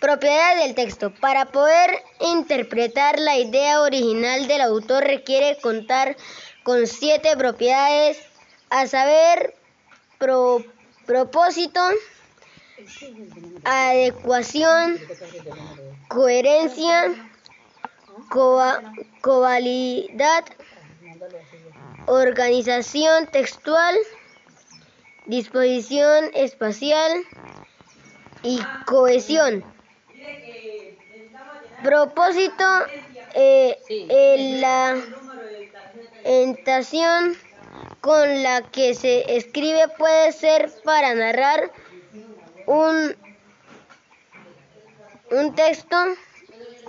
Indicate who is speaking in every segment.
Speaker 1: Propiedades del texto. Para poder interpretar la idea original del autor requiere contar con siete propiedades, a saber, propósito, adecuación, coherencia, covalidad, organización textual, disposición espacial y cohesión. Propósito, eh, la entación con la que se escribe puede ser para narrar un, un texto,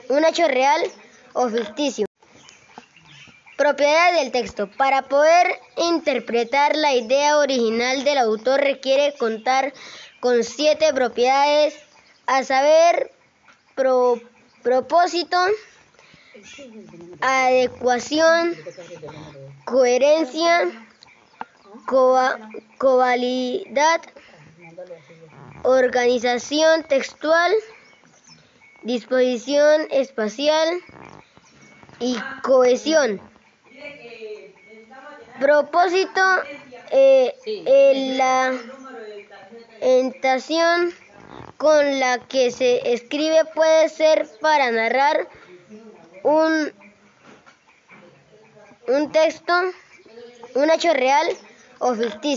Speaker 1: un hecho real o ficticio. Propiedades del texto. Para poder interpretar la idea original del autor requiere contar con siete propiedades, a saber, propósito, adecuación, coherencia, covalidad, organización textual, disposición espacial y cohesión. Propósito, eh, la entación con la que se escribe puede ser para narrar un, un texto, un hecho real o ficticio.